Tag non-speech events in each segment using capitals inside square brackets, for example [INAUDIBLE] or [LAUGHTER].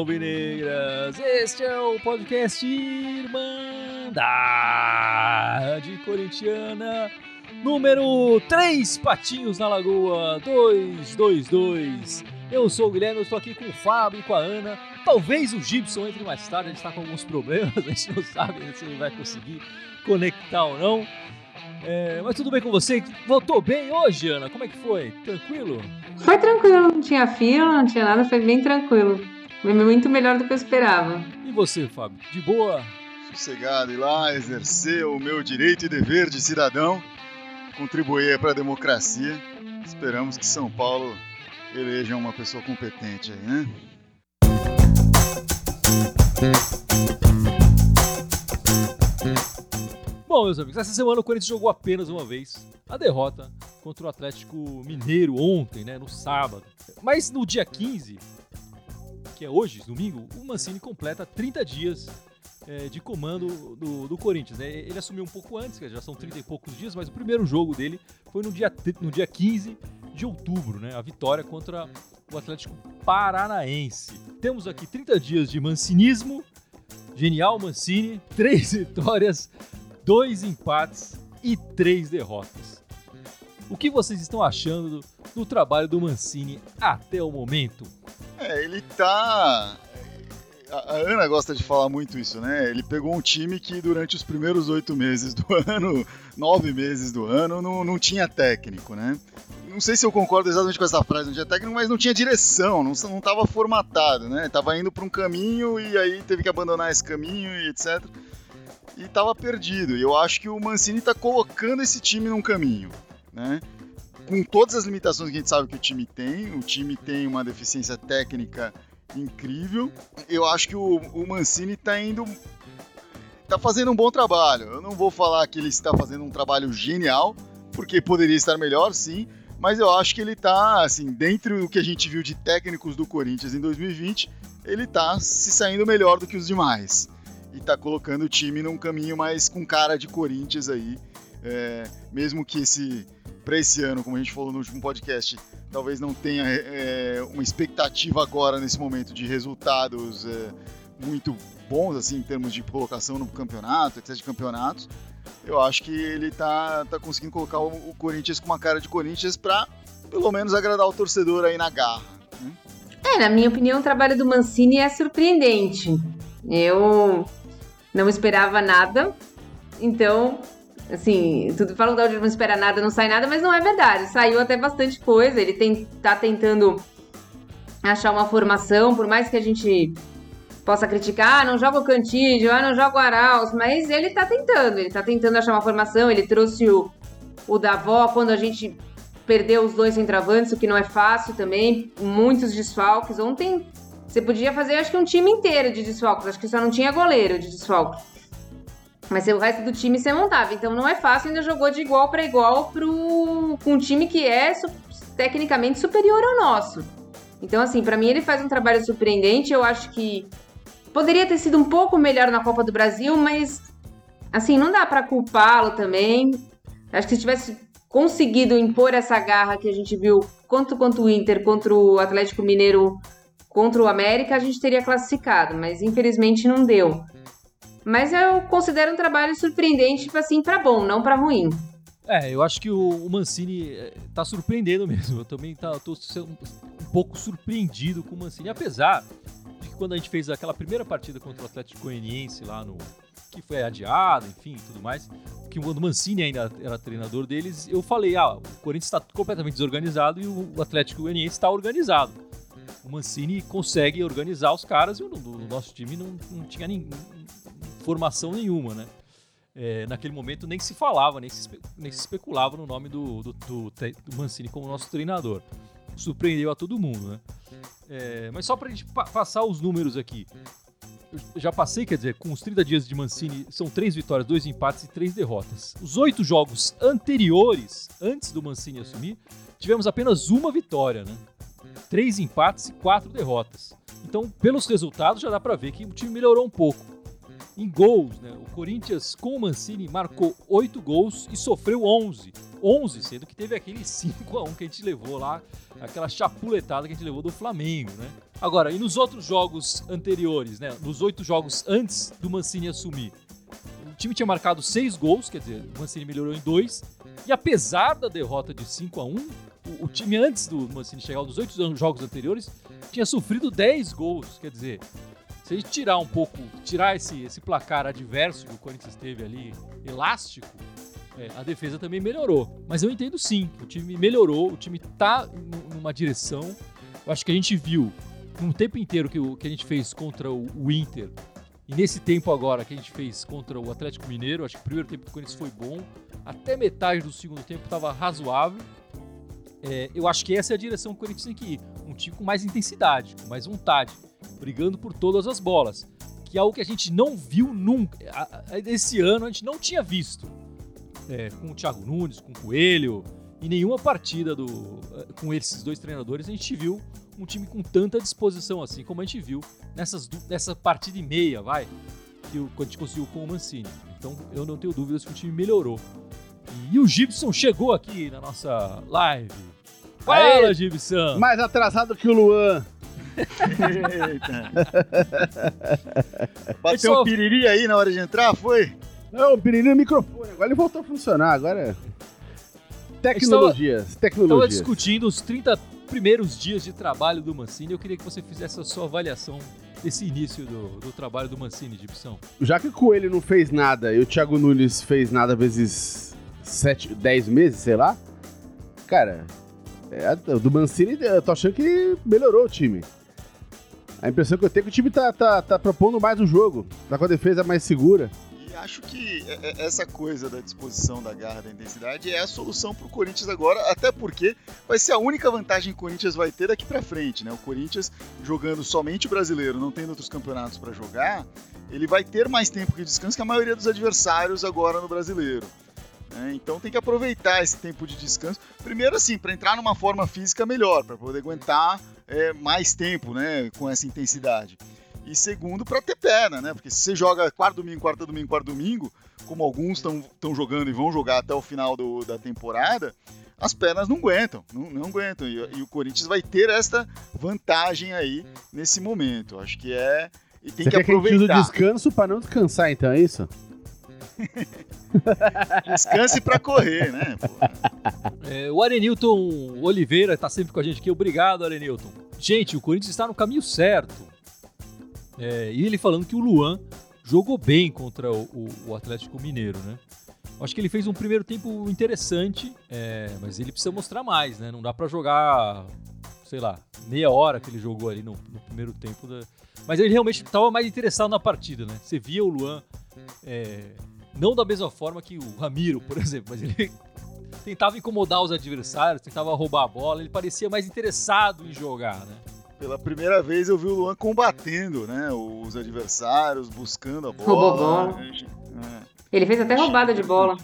Alvinegras! Este é o podcast Irmandade Corintiana, número 3 Patinhos na Lagoa 222. Eu sou o Guilherme, eu estou aqui com o Fábio e com a Ana. Talvez o Gibson entre mais tarde, a gente está com alguns problemas, [LAUGHS] a gente não sabe se ele vai conseguir conectar ou não. É, mas tudo bem com você? Voltou bem hoje, Ana? Como é que foi? Tranquilo? Foi tranquilo, não tinha fila, não tinha nada, foi bem tranquilo. Foi muito melhor do que eu esperava. E você, Fábio? De boa? Sossegado, ir lá exercer o meu direito e dever de cidadão, contribuir para a democracia. Esperamos que São Paulo eleja uma pessoa competente aí, né? Bom, meus amigos, essa semana o Corinthians jogou apenas uma vez a derrota contra o Atlético Mineiro ontem, né, no sábado. Mas no dia 15, que é hoje, domingo, o Mancini completa 30 dias é, de comando do, do, Corinthians. Né? Ele assumiu um pouco antes, já são 30 e poucos dias, mas o primeiro jogo dele foi no dia, no dia 15 de outubro, né? A vitória contra o Atlético Paranaense. Temos aqui 30 dias de mancinismo, genial Mancini, três [LAUGHS] vitórias, dois empates e três derrotas. O que vocês estão achando do, do trabalho do Mancini até o momento? É, ele tá. A Ana gosta de falar muito isso, né? Ele pegou um time que durante os primeiros oito meses do [LAUGHS] ano, nove meses do ano, não, não tinha técnico, né? Não sei se eu concordo exatamente com essa frase, não tinha técnico, mas não tinha direção, não, não tava formatado, né? Tava indo para um caminho e aí teve que abandonar esse caminho e etc e estava perdido. E eu acho que o Mancini está colocando esse time num caminho, né? Com todas as limitações que a gente sabe que o time tem, o time tem uma deficiência técnica incrível. Eu acho que o, o Mancini está indo está fazendo um bom trabalho. Eu não vou falar que ele está fazendo um trabalho genial, porque poderia estar melhor, sim, mas eu acho que ele está, assim, dentro do que a gente viu de técnicos do Corinthians em 2020, ele está se saindo melhor do que os demais e tá colocando o time num caminho mais com cara de Corinthians aí. É, mesmo que esse para esse ano, como a gente falou no último podcast, talvez não tenha é, uma expectativa agora nesse momento de resultados é, muito bons assim em termos de colocação no campeonato, etc de campeonatos. Eu acho que ele tá, tá conseguindo colocar o, Corinthians com uma cara de Corinthians para pelo menos agradar o torcedor aí na garra. Né? É, na minha opinião, o trabalho do Mancini é surpreendente. Eu não esperava nada. Então, assim, tudo falam que não espera nada, não sai nada, mas não é verdade. Saiu até bastante coisa. Ele tem, tá tentando achar uma formação, por mais que a gente possa criticar, ah, não joga o Cantígio, ah, não joga o Arauz, mas ele tá tentando, ele tá tentando achar uma formação, ele trouxe o, o Davó quando a gente perdeu os dois centroavantes, o que não é fácil também, muitos desfalques. Ontem você podia fazer, acho que um time inteiro de desfalques. Acho que só não tinha goleiro de desfalque. Mas o resto do time você montava. Então não é fácil, ainda jogou de igual para igual pro, com um time que é su tecnicamente superior ao nosso. Então, assim, para mim ele faz um trabalho surpreendente. Eu acho que poderia ter sido um pouco melhor na Copa do Brasil, mas assim, não dá para culpá-lo também. Acho que se tivesse conseguido impor essa garra que a gente viu quanto quanto o Inter contra o Atlético Mineiro contra o América a gente teria classificado, mas infelizmente não deu. Mas eu considero um trabalho surpreendente, tipo assim, para bom, não para ruim. É, eu acho que o, Mancini é, tá surpreendendo mesmo. Eu também tá, tô sendo um pouco surpreendido com o Mancini, apesar de que quando a gente fez aquela primeira partida contra o Atlético Goianiense lá no que foi adiado, enfim, tudo mais, que o Mancini ainda era treinador deles, eu falei, ah, o Corinthians está completamente desorganizado e o Atlético Goianiense está organizado o Mancini consegue organizar os caras e o, o nosso time não, não tinha nem, formação nenhuma, né? É, naquele momento nem se falava, nem se, nem se especulava no nome do, do, do, do, Mancini como nosso treinador. Surpreendeu a todo mundo, né? É, mas só para a gente pa passar os números aqui. Eu já passei, quer dizer, com os 30 dias de Mancini, são três vitórias, dois empates e três derrotas. Os oito jogos anteriores, antes do Mancini assumir, tivemos apenas uma vitória, né? Três empates e quatro derrotas. Então, pelos resultados, já dá para ver que o time melhorou um pouco. Em gols, né, o Corinthians com o Mancini marcou 8 gols e sofreu 11. 11, sendo que teve aquele 5 a 1 que a gente levou lá, aquela chapuletada que a gente levou do Flamengo, né? Agora, e nos outros jogos anteriores, né? Nos oito jogos antes do Mancini assumir, o time tinha marcado seis gols, quer dizer, o Mancini melhorou em dois. E apesar da derrota de 5 a 1 o, o time antes do Mancini chegar, nos oito jogos anteriores, tinha sofrido 10 gols. Quer dizer, se a gente tirar um pouco, tirar esse, esse placar adverso que o Corinthians teve ali, elástico, é, a defesa também melhorou. Mas eu entendo sim, o time melhorou, o time tá numa direção. Eu acho que a gente viu no tempo inteiro que, o, que a gente fez contra o, o Inter, e nesse tempo agora que a gente fez contra o Atlético Mineiro, acho que o primeiro tempo do Corinthians foi bom, até metade do segundo tempo estava razoável. É, eu acho que essa é a direção que o Corinthians tem que ir. Um time com mais intensidade, com mais vontade, brigando por todas as bolas. Que é algo que a gente não viu nunca. Esse ano a gente não tinha visto. É, com o Thiago Nunes, com o Coelho. Em nenhuma partida do, com esses dois treinadores a gente viu um time com tanta disposição assim, como a gente viu nessas, nessa partida e meia, vai, que o, a gente conseguiu com o Mancini. Então eu não tenho dúvidas que o time melhorou. E o Gibson chegou aqui na nossa live. Fala, Aê, Gibson! Mais atrasado que o Luan. Eita. [LAUGHS] Bateu o um piriri aí na hora de entrar, foi? Não, o piriri no microfone. Agora ele voltou a funcionar. Agora é... Tecnologias, tecnologias. Estava discutindo os 30 primeiros dias de trabalho do Mancini. Eu queria que você fizesse a sua avaliação desse início do, do trabalho do Mancini, Gibson. Já que o Coelho não fez nada e o Thiago Nunes fez nada vezes 7, 10 meses, sei lá, cara, é, do Mancini eu tô achando que melhorou o time. A impressão que eu tenho é que o time tá, tá, tá propondo mais o jogo, tá com a defesa mais segura. E acho que é, é, essa coisa da disposição, da garra, da intensidade é a solução pro Corinthians agora, até porque vai ser a única vantagem que o Corinthians vai ter daqui para frente, né? O Corinthians jogando somente o brasileiro, não tendo outros campeonatos para jogar, ele vai ter mais tempo de descanso que a maioria dos adversários agora no brasileiro. Né? Então tem que aproveitar esse tempo de descanso. Primeiro, assim, para entrar numa forma física melhor, para poder aguentar é, mais tempo né, com essa intensidade. E segundo, para ter perna, né? Porque se você joga quarto domingo, quarto domingo, quarto domingo, como alguns estão jogando e vão jogar até o final do, da temporada, as pernas não aguentam, não, não aguentam. E, e, o Corinthians vai ter esta vantagem aí nesse momento. Acho que é. E tem Você que aproveitar. Que a gente descanso para não descansar, então, é isso? [LAUGHS] Descanse para correr, né? É, o Arenilton Oliveira está sempre com a gente aqui. Obrigado, Arenilton. Gente, o Corinthians está no caminho certo. É, e ele falando que o Luan jogou bem contra o, o, o Atlético Mineiro, né? Acho que ele fez um primeiro tempo interessante, é, mas ele precisa mostrar mais, né? Não dá para jogar, sei lá, meia hora que ele jogou ali no, no primeiro tempo. Da... Mas ele realmente estava mais interessado na partida, né? Você via o Luan é, não da mesma forma que o Ramiro, por exemplo, mas ele [LAUGHS] tentava incomodar os adversários, tentava roubar a bola, ele parecia mais interessado em jogar, né? Pela primeira vez eu vi o Luan combatendo, né, os adversários, buscando a bola. Roubou bola. É. Ele fez até roubada de bola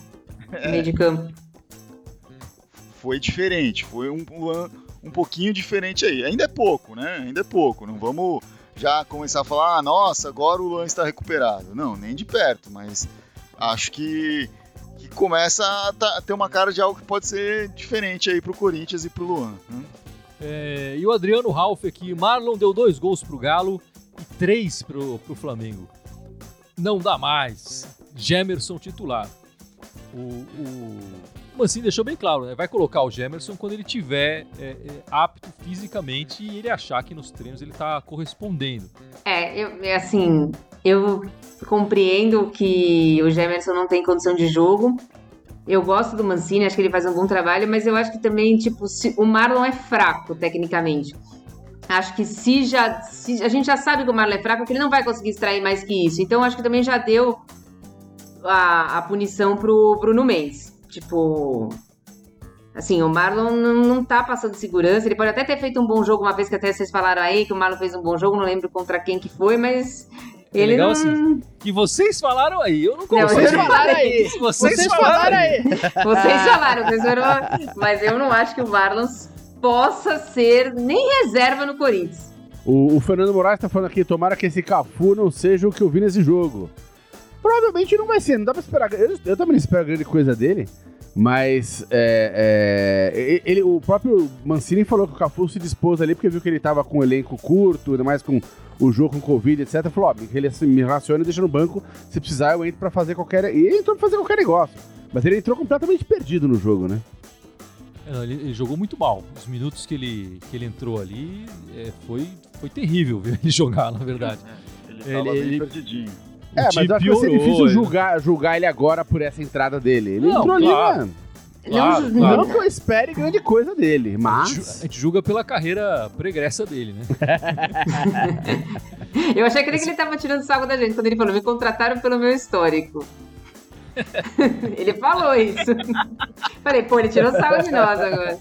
é. meio de campo. Foi diferente, foi um Luan um pouquinho diferente aí. Ainda é pouco, né? Ainda é pouco. Não vamos já começar a falar, ah, nossa, agora o Luan está recuperado. Não, nem de perto, mas acho que, que começa a, a, ter uma cara de algo que pode ser diferente aí pro Corinthians e pro Luan. Né? É, e o Adriano Ralf aqui, Marlon deu dois gols pro Galo e três pro, pro Flamengo. Não dá mais. Gemerson titular. O, o Mancini deixou bem claro, né? Vai colocar o Gemerson quando ele tiver é, é, apto fisicamente e ele achar que nos treinos ele tá correspondendo. É, eu, é assim, eu compreendo que o Gemerson não tem condição de jogo. Eu gosto do Mancini, acho que ele faz um bom trabalho, mas eu acho que também, tipo, se, o Marlon é fraco tecnicamente. Acho que se já. Se, a gente já sabe que o Marlon é fraco, que ele não vai conseguir extrair mais que isso. Então acho que também já deu a, a punição pro Bruno Mendes. Tipo. Assim, o Marlon não, não tá passando segurança. Ele pode até ter feito um bom jogo, uma vez que até vocês falaram aí que o Marlon fez um bom jogo, não lembro contra quem que foi, mas é ele legal não... assim. Que vocês falaram aí, eu não consigo. Vocês falaram aí. Vocês, falaram aí. Vocês falaram, mas eu não acho que o Marlon possa ser nem reserva no Corinthians. O, o Fernando Moraes tá falando aqui, tomara que esse Cafu não seja o que eu vi nesse jogo. Provavelmente não vai ser, não dá pra esperar. Eu, eu também não espero grande coisa dele. Mas é, é, ele, o próprio Mancini falou que o Cafu se dispôs ali porque viu que ele tava com um elenco curto, ainda mais com o jogo com Covid, etc. Falou: ó, ele me raciona e deixa no banco. Se precisar, eu entro pra fazer qualquer. E ele entrou pra fazer qualquer negócio. Mas ele entrou completamente perdido no jogo, né? É, ele, ele, jogou muito mal. Os minutos que ele, que ele entrou ali é, foi, foi terrível ver [LAUGHS] ele jogar, na verdade. É, ele tava ele, bem perdidinho. É, mas eu acho que vai ser difícil julgar, julgar ele agora por essa entrada dele. Ele não, entrou claro. ali, mano. Claro, não, claro. não que eu espere grande coisa dele, mas. A gente julga pela carreira pregressa dele, né? [LAUGHS] eu achei que ele tava tirando sarro da gente quando ele falou: me contrataram pelo meu histórico. [LAUGHS] ele falou isso. [LAUGHS] Falei, pô, ele tirou sarro de nós agora.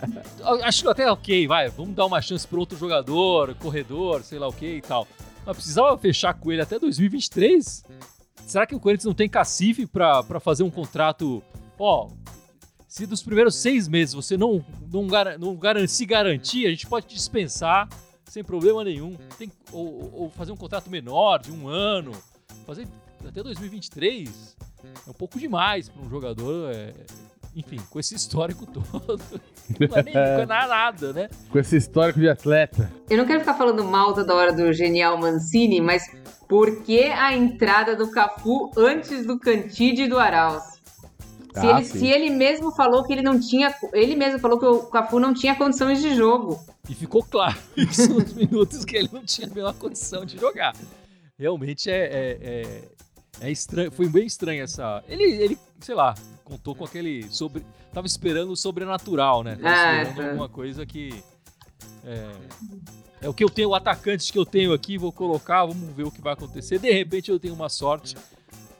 Acho até ok, vai, vamos dar uma chance para outro jogador, corredor, sei lá o que e tal. Mas precisava fechar com ele até 2023? Será que o Corinthians não tem cacife para fazer um contrato? Ó, se dos primeiros seis meses você não, não, gar não gar se garantir, a gente pode dispensar sem problema nenhum. Tem, ou, ou fazer um contrato menor, de um ano. Fazer até 2023 é um pouco demais para um jogador. É, enfim, com esse histórico [LAUGHS] todo. Não é nem é nada, né? Com esse histórico de atleta. Eu não quero ficar falando mal toda hora do genial Mancini, mas por que a entrada do Cafu antes do Cantide e do Arauz? Se, ah, ele, se, ele, mesmo falou que ele não tinha. Ele mesmo falou que o Cafu não tinha condições de jogo. E ficou claro [LAUGHS] isso nos minutos que ele não tinha a menor condição de jogar. Realmente é, é, é, é estranho. Foi bem estranho essa. Ele, ele, sei lá, contou com aquele. Sobre, tava esperando o sobrenatural, né? Tava ah, esperando é. alguma coisa que. É, é o que eu tenho, o atacante que eu tenho aqui, vou colocar, vamos ver o que vai acontecer. De repente eu tenho uma sorte.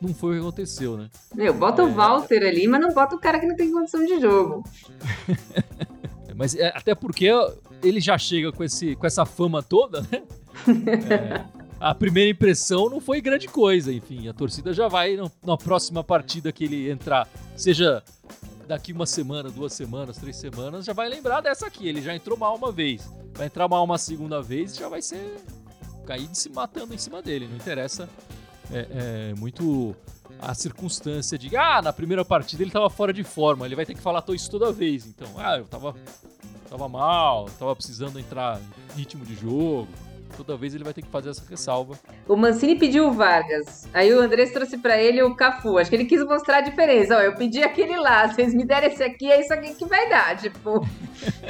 Não foi o que aconteceu, né? Meu, bota é... o Walter ali, mas não bota o cara que não tem condição de jogo. [LAUGHS] mas é, até porque ele já chega com, esse, com essa fama toda, né? [LAUGHS] É, a primeira impressão não foi grande coisa, enfim. A torcida já vai no, na próxima partida que ele entrar, seja daqui uma semana, duas semanas, três semanas, já vai lembrar dessa aqui. Ele já entrou mal uma vez, vai entrar mal uma segunda vez e já vai ser cair se matando em cima dele. Não interessa é, é muito a circunstância de ah, na primeira partida ele tava fora de forma, ele vai ter que falar isso toda vez. Então, ah, eu tava, tava mal, tava precisando entrar em ritmo de jogo. Toda vez ele vai ter que fazer essa ressalva. O Mancini pediu o Vargas. Aí o Andrés trouxe para ele o Cafu. Acho que ele quis mostrar a diferença. Ó, eu pedi aquele lá. Vocês me deram esse aqui, é isso aqui que vai dar. Tipo.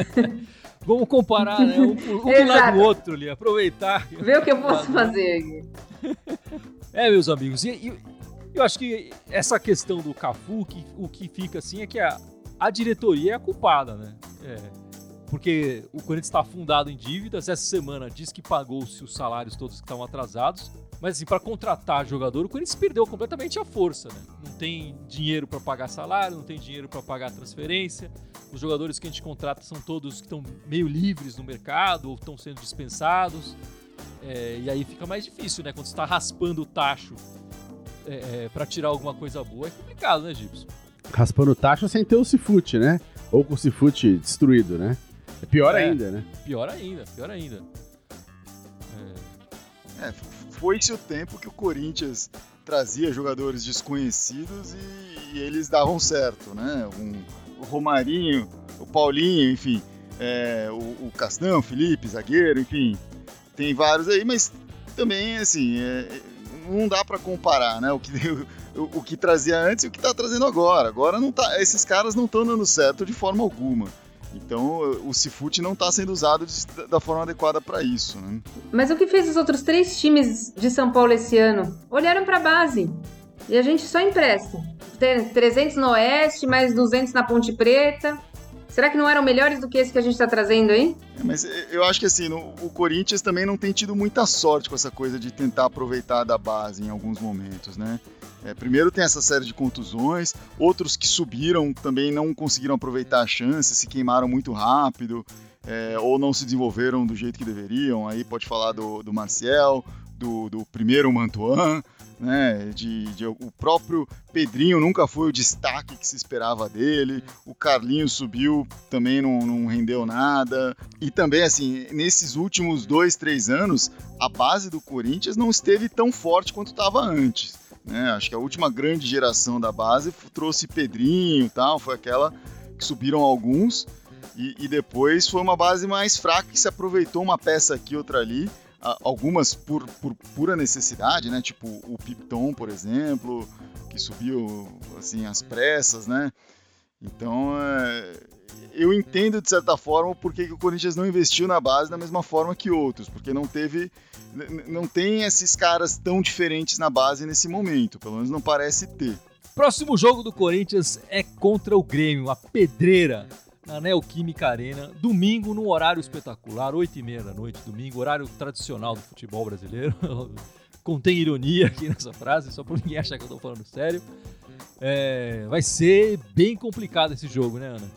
[LAUGHS] Vamos comparar, né? Um, um do lado do outro ali, aproveitar. Ver o que eu posso fazer aqui. [LAUGHS] É, meus amigos. E, e, eu acho que essa questão do Cafu, que, o que fica assim é que a, a diretoria é a culpada, né? É porque o Corinthians está afundado em dívidas. Essa semana diz que pagou-se os salários todos que estavam atrasados. Mas assim, para contratar jogador, o Corinthians perdeu completamente a força, né? Não tem dinheiro para pagar salário, não tem dinheiro para pagar transferência. Os jogadores que a gente contrata são todos que estão meio livres no mercado ou estão sendo dispensados. É, e aí fica mais difícil, né? Quando você está raspando o tacho é, é, para tirar alguma coisa boa, é complicado, né, Gibson? Raspando o tacho sem ter o Cifute, né? Ou com o Cifute destruído, né? É pior é, ainda, né? Pior ainda, pior ainda. É, é foi-se o tempo que o Corinthians trazia jogadores desconhecidos e, e eles davam certo, né? Um, o Romarinho, o Paulinho, enfim, é, o, o Castão, o Felipe, zagueiro, enfim, tem vários aí, mas também, assim, é, não dá para comparar, né? O que, o, o, que trazia antes e o que tá trazendo agora. Agora não tá, esses caras não estão dando certo de forma alguma. Então o Cifute não está sendo usado de, da forma adequada para isso. Né? Mas o que fez os outros três times de São Paulo esse ano? Olharam para a base. E a gente só empresta. Tem 300 no Oeste, mais 200 na Ponte Preta. Será que não eram melhores do que esse que a gente está trazendo aí? É, mas eu acho que assim, no, o Corinthians também não tem tido muita sorte com essa coisa de tentar aproveitar da base em alguns momentos, né? É, primeiro tem essa série de contusões, outros que subiram também não conseguiram aproveitar a chance, se queimaram muito rápido, é, ou não se desenvolveram do jeito que deveriam. Aí pode falar do, do Marcial, do, do primeiro Mantuan, né? De, de, o próprio Pedrinho nunca foi o destaque que se esperava dele. O Carlinho subiu, também não, não rendeu nada. E também, assim, nesses últimos dois, três anos, a base do Corinthians não esteve tão forte quanto estava antes. Né? Acho que a última grande geração da base trouxe Pedrinho tal, foi aquela que subiram alguns. E, e, depois foi uma base mais fraca que se aproveitou uma peça aqui, outra ali. Algumas por, por pura necessidade, né? Tipo o Pipton, por exemplo, que subiu assim às pressas, né? Então, é, eu entendo de certa forma por que o Corinthians não investiu na base da mesma forma que outros, porque não teve, não tem esses caras tão diferentes na base nesse momento, pelo menos não parece ter. Próximo jogo do Corinthians é contra o Grêmio, a pedreira na Neoquímica Arena, domingo num horário espetacular, 8h30 da noite, domingo, horário tradicional do futebol brasileiro. [LAUGHS] Contém ironia aqui nessa frase, só para ninguém achar que eu tô falando sério. É, vai ser bem complicado esse jogo, né, Ana?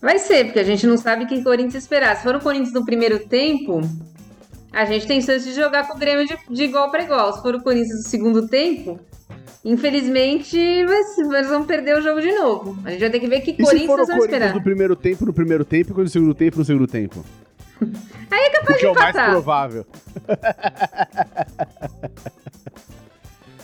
Vai ser, porque a gente não sabe quem Corinthians esperar. Se for o Corinthians no primeiro tempo, a gente tem chance de jogar com o Grêmio de, de igual para igual. Se for o Corinthians no segundo tempo, infelizmente eles vão perder o jogo de novo. A gente vai ter que ver que e Corinthians vai esperar. Corinthians no primeiro tempo, no primeiro tempo, e no segundo tempo, no segundo tempo. [LAUGHS] Aí é capaz Porque de empatar. é o mais provável. [LAUGHS]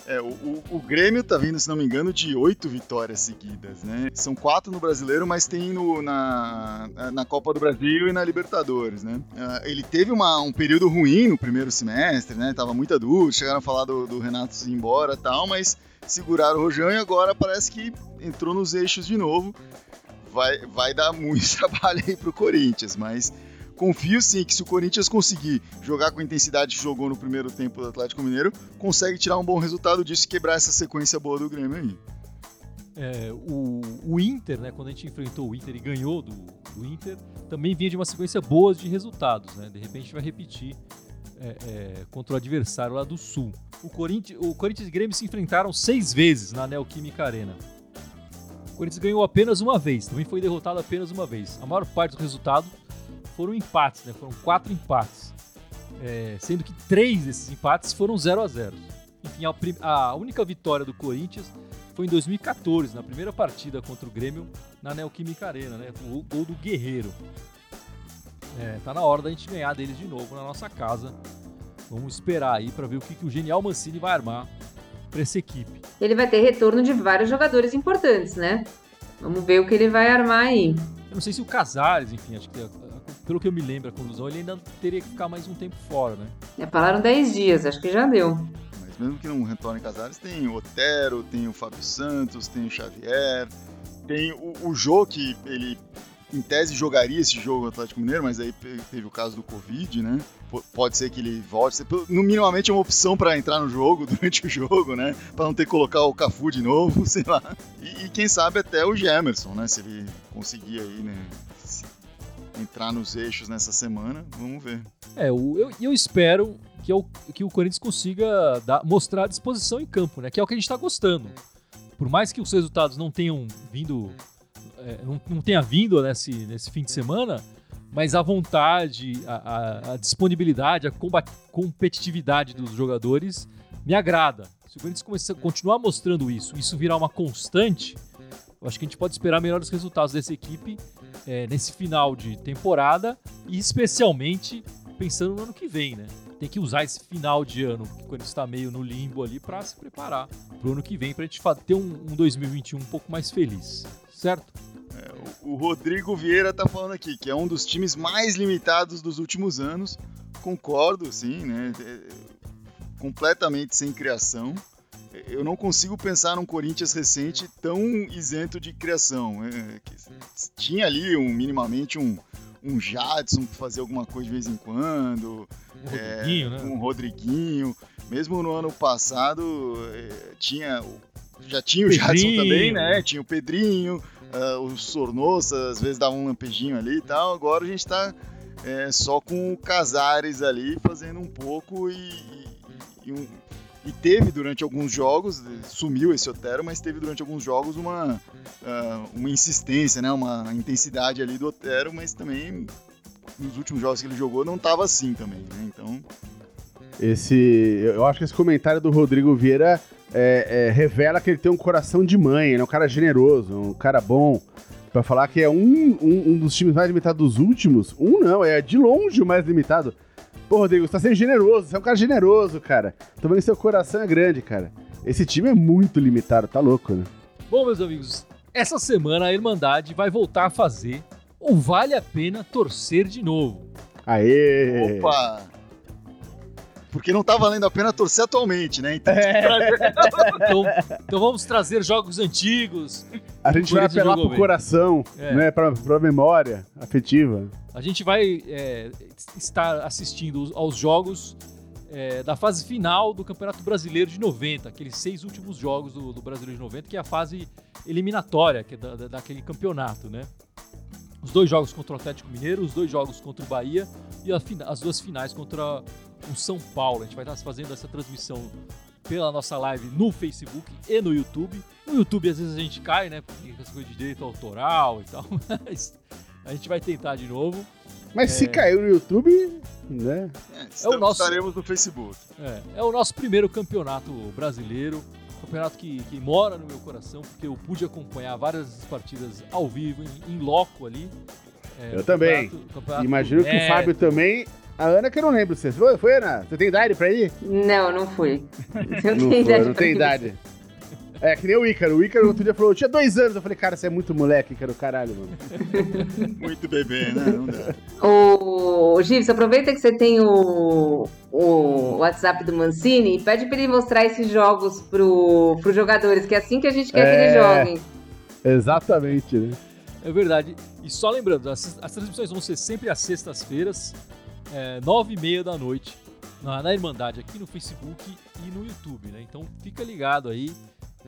É, o, o, Grêmio tá vindo, se não me engano, de oito vitórias seguidas, né? São quatro no Brasileiro, mas tem no, na, na Copa do Brasil e na Libertadores, né? Uh, ele teve uma, um período ruim no primeiro semestre, né? Tava muita dúvida, chegaram a falar do, do Renato ir embora e tal, mas seguraram o Rojão e agora parece que entrou nos eixos de novo. Vai, vai dar [LAUGHS] muito trabalho aí pro Corinthians, mas confio sim que se o Corinthians conseguir jogar com a intensidade que jogou no primeiro tempo do Atlético Mineiro, consegue tirar um bom resultado disso e quebrar essa sequência boa do Grêmio aí. É, o, o, Inter, né, quando a gente enfrentou o Inter e ganhou do, do, Inter, também vinha de uma sequência boa de resultados. Né? De repente vai repetir é, é, contra o adversário lá do Sul. O Corinthians, o Corinthians e Grêmio se enfrentaram seis vezes na Neoquímica Arena. O Corinthians ganhou apenas uma vez, também foi derrotado apenas uma vez. A maior parte do resultado foram empates, né? Foram quatro empates. É, sendo que três desses empates foram 0 a 0 Enfim, a, a, única vitória do Corinthians foi em 2014, na primeira partida contra o Grêmio na Neoquímica Arena, né? O gol do Guerreiro. É, tá na hora da gente ganhar deles de novo na nossa casa. Vamos esperar aí para ver o que, que o genial Mancini vai armar para essa equipe. Ele vai ter retorno de vários jogadores importantes, né? Vamos ver o que ele vai armar aí. Eu não sei se o Casares, enfim, acho que pelo que eu me lembro, a conclusão, ele ainda teria que ficar mais um tempo fora, né? É, falaram 10 dias, acho que já deu. Mas mesmo que não retorne Casares, tem o Otero, tem o Fábio Santos, tem o Xavier, tem o, o Jô, que ele em tese jogaria esse jogo no Atlético Mineiro, mas aí teve o caso do Covid, né? Pode ser que ele volte. No minimamente é uma opção para entrar no jogo [LAUGHS] durante o jogo, né? Para não ter que colocar o Cafu de novo, [LAUGHS] sei lá. E, e, quem sabe até o Gemerson, né? Se ele conseguir aí, né? Entrar nos eixos nessa semana. Vamos ver. É, eu, eu espero que, eu, que o Corinthians consiga dar, mostrar a disposição em campo, né? Que é o que a gente está gostando. Por mais que os resultados não tenham vindo, é, não, não tenha vindo nesse, nesse fim de semana, mas a vontade, a, a, a disponibilidade, a competitividade dos jogadores me agrada. Se o Corinthians começar, continuar mostrando isso, isso virar uma constante, eu acho que a gente pode esperar melhores resultados dessa equipe é, nesse final de temporada e especialmente pensando no ano que vem, né? Tem que usar esse final de ano, quando está meio no limbo ali, para se preparar para o ano que vem, para a gente ter um, um 2021 um pouco mais feliz, certo? É, o Rodrigo Vieira tá falando aqui que é um dos times mais limitados dos últimos anos. Concordo, sim, né? É, completamente sem criação eu não consigo pensar num Corinthians recente tão isento de criação. É, tinha ali um, minimamente um, um Jadson que fazia alguma coisa de vez em quando, um Rodriguinho, é, né? um Rodriguinho. Mesmo no ano passado é, tinha já tinha o Pedrinho. Jadson também, né? Tinha o Pedrinho, uh, o Sornosa às vezes dava um lampejinho ali e tal. Agora a gente está é, só com o Casares ali fazendo um pouco e, e, e um, e teve durante alguns jogos, sumiu esse Otero, mas teve durante alguns jogos uma, uh, uma insistência, né? uma intensidade ali do Otero, mas também nos últimos jogos que ele jogou não estava assim também, né? Então. Esse, eu acho que esse comentário do Rodrigo Vieira é, é, revela que ele tem um coração de mãe, ele é um cara generoso, um cara bom. Pra falar que é um, um, um dos times mais limitados dos últimos. Um não, é de longe o mais limitado. Pô, Rodrigo, você tá sendo generoso, você é um cara generoso, cara. Tô vendo que seu coração é grande, cara. Esse time é muito limitado, tá louco, né? Bom, meus amigos, essa semana a Irmandade vai voltar a fazer ou vale a pena torcer de novo? Aê! Opa! Porque não tá valendo a pena torcer atualmente, né? Então, Então, então vamos trazer jogos antigos. A gente vai apelar pro bem. coração, É. né? Pra, pra memória afetiva. A gente vai é, estar assistindo os- aos jogos é, da fase final do Campeonato Brasileiro de 90, aqueles seis últimos jogos do, do Brasileiro de 90, que é a fase eliminatória que é da- da- daquele campeonato, né? Os dois jogos contra o Atlético Mineiro, os dois jogos contra o Bahia e a as duas finais contra o São Paulo. A gente vai estar fazendo essa transmissão pela nossa live no Facebook e no YouTube. No YouTube, às vezes, a gente cai, né? Porque essa coisa de direito autoral e tal, [LAUGHS] mas a gente vai tentar de novo. Mas se É. caiu no YouTube, né? é, estamos- nosso- estaremos no Facebook. É, é o nosso primeiro campeonato brasileiro, campeonato que, que mora no meu coração, porque eu pude acompanhar várias partidas ao vivo, em, em loco ali. É, Eu o também. campeonato- campeonato Imagino que o é, Fábio também. A Ana que eu não lembro. Você foi, foi Ana? Você tem idade pra ir? Não, não fui. [LAUGHS] Eu Não tenho foi, idade não tem idade. É, que nem o Ícaro. O Ícaro outro dia falou, eu tinha dois anos. Eu falei, cara, você é muito moleque, Ícaro, caralho, mano. [LAUGHS] Muito bebê, né? Não dá. Ô, Gibson, aproveita que você tem o, o WhatsApp do Mancini e pede pra ele mostrar esses jogos pro, pros jogadores, que é assim que a gente quer que É. eles joguem. Exatamente, né? É verdade. E só lembrando, as, as transmissões vão ser sempre às sextas-feiras, é, nove e meia da noite, na, na Irmandade, aqui no Facebook e no YouTube, né? Então fica ligado aí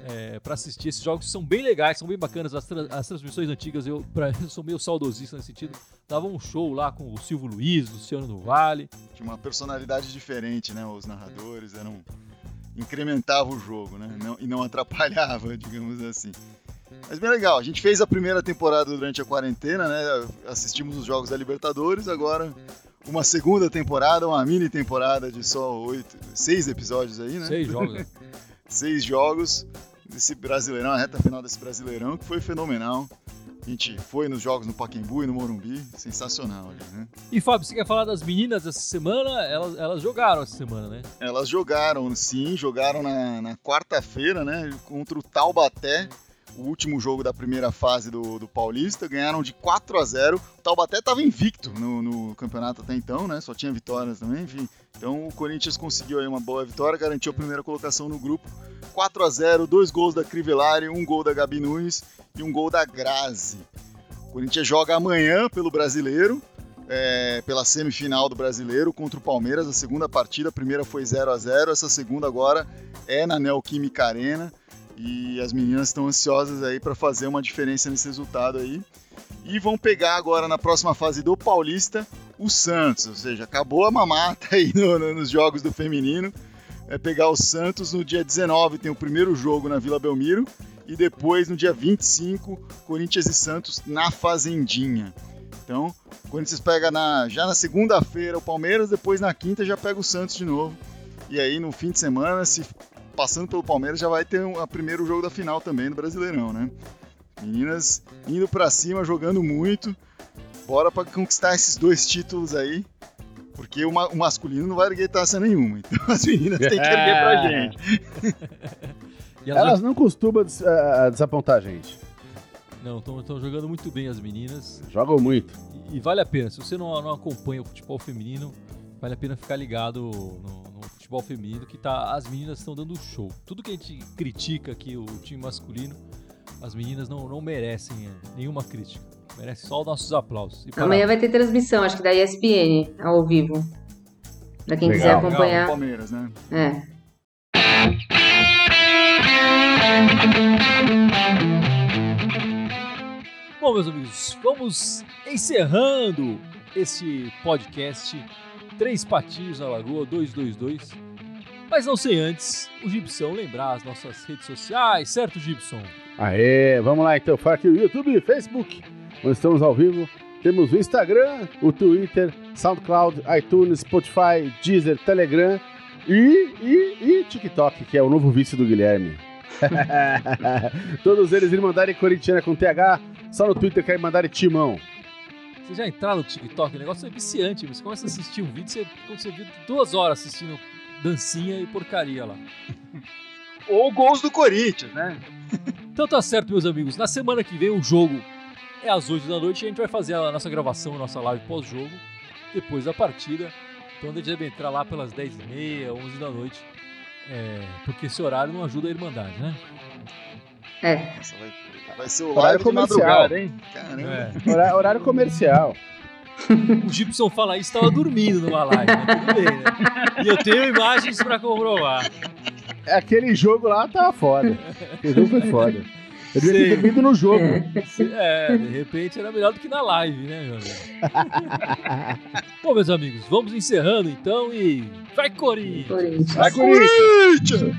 é, para assistir esses jogos, são bem legais, são bem bacanas. As, tra- as transmissões antigas, eu, pra, [LAUGHS] eu sou meio saudosista nesse sentido, dava um show lá com o Silvio Luiz, Luciano do Vale. Tinha uma personalidade diferente, né? Os narradores eram. incrementava o jogo, né? Não- e não atrapalhava, [LAUGHS] digamos assim. Mas bem legal, a gente fez a primeira temporada durante a quarentena, né? Assistimos os jogos da Libertadores, agora uma segunda temporada, uma mini temporada de só oito, seis episódios aí, né? Seis jogos. né? [LAUGHS] Seis jogos desse Brasileirão, a reta final desse Brasileirão, que foi fenomenal. A gente foi nos jogos no Pacaembu e no Morumbi, sensacional ali, né? E Fábio, você quer falar das meninas essa semana? Elas, elas jogaram essa semana, né? Elas jogaram, sim, jogaram na, na quarta-feira, né? Contra o Taubaté, o último jogo da primeira fase do, do Paulista. Ganharam de 4 a 0 O Taubaté estava invicto no, no campeonato até então, né? Só tinha vitórias também, enfim. Então o Corinthians conseguiu aí uma boa vitória, garantiu a primeira colocação no grupo. 4 a 0 dois gols da Crivellari, um gol da Gabi Nunes e um gol da Grazi. O Corinthians joga amanhã pelo Brasileiro é, pela semifinal do Brasileiro contra o Palmeiras, a segunda partida, a primeira foi 0 a 0 essa segunda agora é na Neoquímica Arena e as meninas estão ansiosas aí para fazer uma diferença nesse resultado aí. E vão pegar agora na próxima fase do Paulista o Santos, ou seja, acabou a mamata aí [LAUGHS] no- no- nos jogos do feminino. É pegar o Santos no dia 19, tem o primeiro jogo na Vila Belmiro, e depois no dia 25, Corinthians e Santos na Fazendinha. Então, Corinthians pega na, já na segunda-feira o Palmeiras, depois na quinta já pega o Santos de novo. E aí no fim de semana, se passando pelo Palmeiras, já vai ter o primeiro jogo da final também do Brasileirão, né? Meninas indo pra cima, jogando muito. Bora pra conquistar esses dois títulos aí. Porque o, ma- o masculino não vai erguer taça nenhuma. [LAUGHS] Então as meninas têm que erguer pra gente. [LAUGHS] E elas, Elas não costumam des- ah, desapontar a gente. não estão jogando muito bem as meninas. Jogam muito. E, e vale a pena. Se você não, não acompanha o futebol feminino, vale a pena ficar ligado no futebol feminino, que tá, as meninas estão dando show. Tudo que a gente critica aqui, o time masculino, as meninas não, não merecem é, nenhuma crítica. Merecem só os nossos aplausos. E Amanhã vai ter transmissão, acho que da ESPN, ao vivo. Pra quem quiser Legal, acompanhar. Palmeiras, né? É. Bom, meus amigos, vamos encerrando esse podcast Três Patinhos na Lagoa 222. Mas não sei antes, o Gibson lembrar as nossas redes sociais, certo, Gibson? Aê, vamos lá então. Fala aqui YouTube Facebook. Nós estamos ao vivo. Temos o Instagram, o Twitter, SoundCloud, iTunes, Spotify, Deezer, Telegram e, e, e TikTok, que é o novo vício do Guilherme. [LAUGHS] Todos eles Irmandade Corintiana com TH, só no Twitter que é Irmandade Timão. Você já entrar no TikTok, o negócio é viciante. Você começa a assistir um vídeo, você, você viu duas horas assistindo dancinha e porcaria lá. [LAUGHS] ou gols do Corinthians, né? Então tá certo, meus amigos. Na semana que vem o jogo é às 8 da noite e a gente vai fazer a nossa gravação, a nossa live pós-jogo, depois da partida. Então a gente deve entrar lá pelas 10h30, 11 da noite. É, porque esse horário não ajuda a Irmandade, né? É. Nossa, vai, vai ser o Horário comercial. hein? Caramba. É. Horário comercial. [LAUGHS] O Gibson fala isso, estava dormindo numa live, mas tudo bem, né? E eu tenho imagens pra comprovar. Aquele jogo lá tava foda. Aquele jogo foi foda. Eu devia ter dormido no jogo. Se- É, de repente era melhor do que na live, né, meu amigo? Bom, meus amigos, vamos encerrando então e. Vai, Corinthians! Corinthians. Vai, Corinthians!